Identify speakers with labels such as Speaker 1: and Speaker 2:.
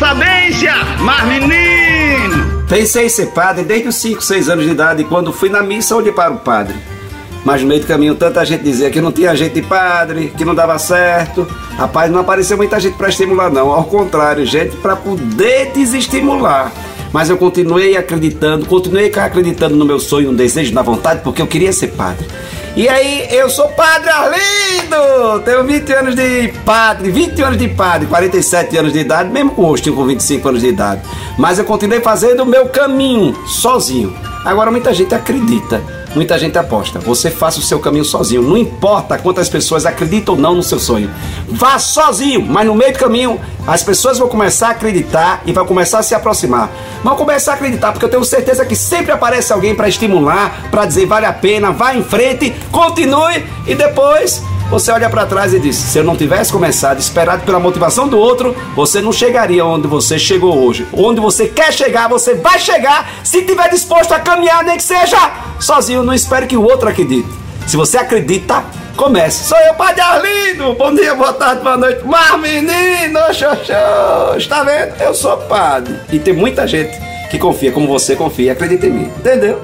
Speaker 1: sabência, mas menino! Pensei em ser padre desde os 5, 6 anos de idade, quando fui na missa olhei para o padre. Mas no meio do caminho tanta gente dizia que não tinha gente de padre, que não dava certo. Rapaz, não apareceu muita gente para estimular não, ao contrário, gente para poder desestimular. Mas eu continuei acreditando, continuei acreditando no meu sonho, no desejo, na vontade, porque eu queria ser padre. E aí, eu sou padre Arlindo! Tenho 20 anos de padre, 20 anos de padre, 47 anos de idade, mesmo com o rostinho com 25 anos de idade. Mas eu continuei fazendo o meu caminho, sozinho. Agora muita gente acredita Muita gente aposta. Você faça o seu caminho sozinho. Não importa quantas pessoas acreditam ou não no seu sonho. Vá sozinho, mas no meio do caminho as pessoas vão começar a acreditar e vão começar a se aproximar. Vão começar a acreditar, porque eu tenho certeza que sempre aparece alguém para estimular, para dizer vale a pena, vá em frente, continue e depois você olha para trás e diz: se eu não tivesse começado, esperado pela motivação do outro, você não chegaria onde você chegou hoje. Onde você quer chegar, você vai chegar se tiver disposto a caminhar, nem que seja sozinho. Não espere que o outro acredite. Se você acredita, comece. Sou eu, Padre Arlindo. Bom dia, boa tarde, boa noite. Mas menino, xoxô, está vendo? Eu sou padre. E tem muita gente que confia como você confia. Acredita em mim. Entendeu?